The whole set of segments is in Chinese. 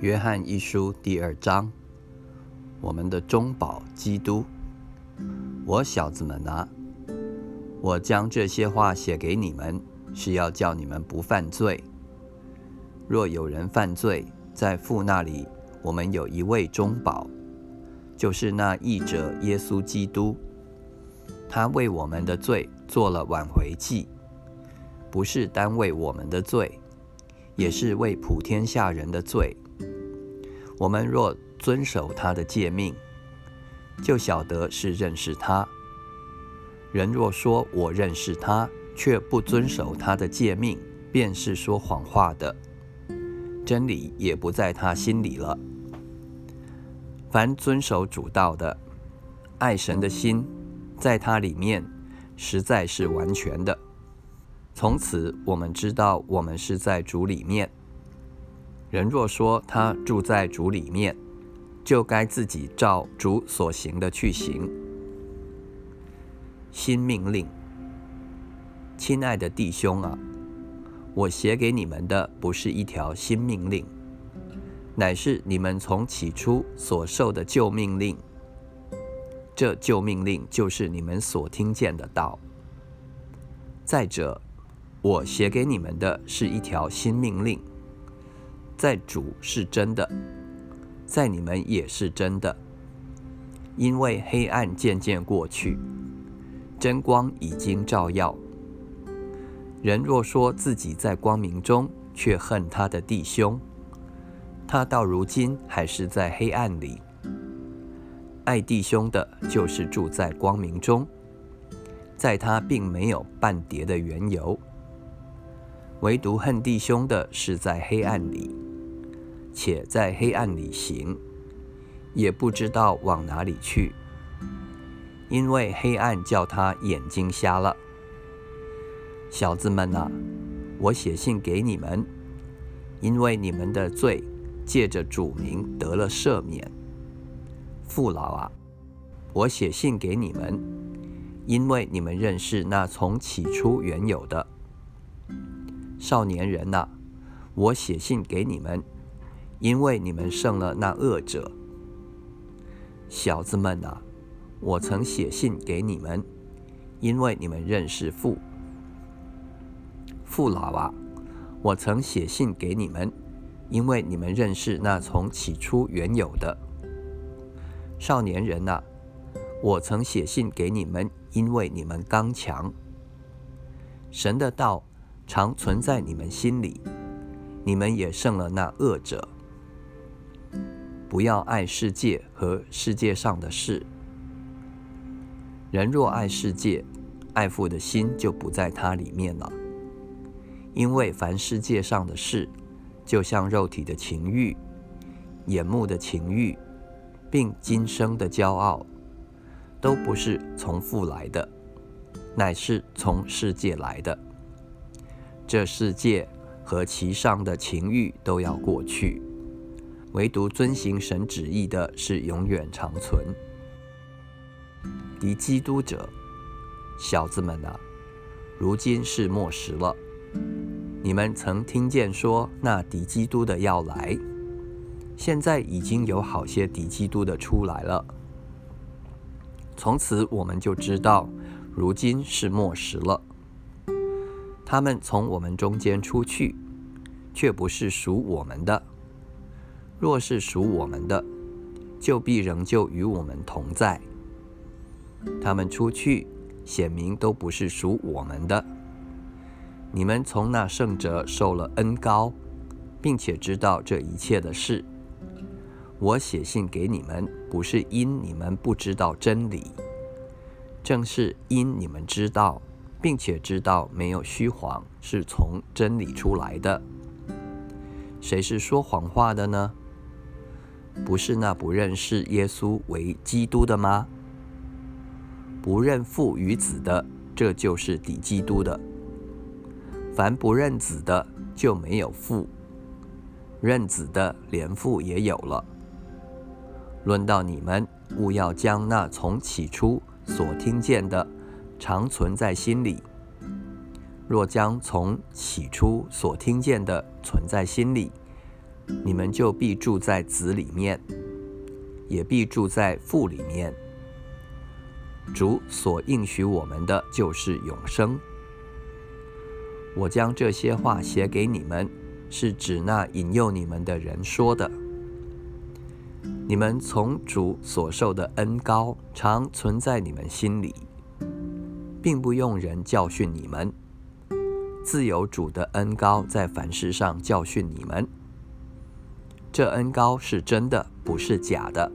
约翰一书第二章，我们的中保基督，我小子们啊，我将这些话写给你们，是要叫你们不犯罪。若有人犯罪，在父那里，我们有一位中保，就是那义者耶稣基督。他为我们的罪做了挽回祭，不是单为我们的罪。也是为普天下人的罪。我们若遵守他的诫命，就晓得是认识他。人若说我认识他，却不遵守他的诫命，便是说谎话的，真理也不在他心里了。凡遵守主道的，爱神的心，在他里面，实在是完全的。从此，我们知道我们是在主里面。人若说他住在主里面，就该自己照主所行的去行。新命令，亲爱的弟兄啊，我写给你们的不是一条新命令，乃是你们从起初所受的旧命令。这旧命令就是你们所听见的道。再者，我写给你们的是一条新命令，在主是真的，在你们也是真的。因为黑暗渐渐过去，真光已经照耀。人若说自己在光明中，却恨他的弟兄，他到如今还是在黑暗里。爱弟兄的，就是住在光明中，在他并没有半叠的缘由。唯独恨弟兄的是在黑暗里，且在黑暗里行，也不知道往哪里去，因为黑暗叫他眼睛瞎了。小子们啊，我写信给你们，因为你们的罪借着主名得了赦免。父老啊，我写信给你们，因为你们认识那从起初原有的。少年人呐，我写信给你们，因为你们胜了那恶者。小子们呐，我曾写信给你们，因为你们认识父。父老啊，我曾写信给你们，因为你们认识那从起初原有的。少年人呐，我曾写信给你们，因为你们刚强。神的道。常存在你们心里，你们也胜了那恶者。不要爱世界和世界上的事。人若爱世界，爱父的心就不在他里面了。因为凡世界上的事，就像肉体的情欲、眼目的情欲，并今生的骄傲，都不是从父来的，乃是从世界来的。这世界和其上的情欲都要过去，唯独遵行神旨意的是永远长存。敌基督者，小子们啊，如今是末时了。你们曾听见说那敌基督的要来，现在已经有好些敌基督的出来了。从此我们就知道，如今是末时了。他们从我们中间出去，却不是属我们的；若是属我们的，就必仍旧与我们同在。他们出去，显明都不是属我们的。你们从那圣者受了恩高，并且知道这一切的事。我写信给你们，不是因你们不知道真理，正是因你们知道。并且知道没有虚谎是从真理出来的。谁是说谎话的呢？不是那不认识耶稣为基督的吗？不认父与子的，这就是抵基督的。凡不认子的，就没有父；认子的，连父也有了。论到你们，务要将那从起初所听见的。常存在心里。若将从起初所听见的存在心里，你们就必住在子里面，也必住在父里面。主所应许我们的就是永生。我将这些话写给你们，是指那引诱你们的人说的。你们从主所受的恩高常存在你们心里，并不用人教训你们，自有主的恩高在凡事上教训你们。这恩高是真的，不是假的。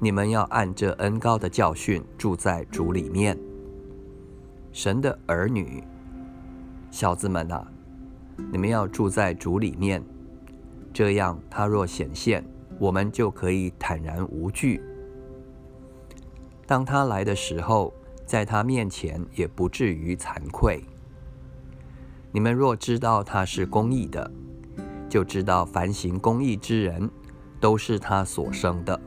你们要按这恩高的教训住在主里面。神的儿女，小子们啊，你们要住在主里面，这样他若显现，我们就可以坦然无惧。当他来的时候，在他面前也不至于惭愧。你们若知道他是公义的，就知道凡行公义之人，都是他所生的。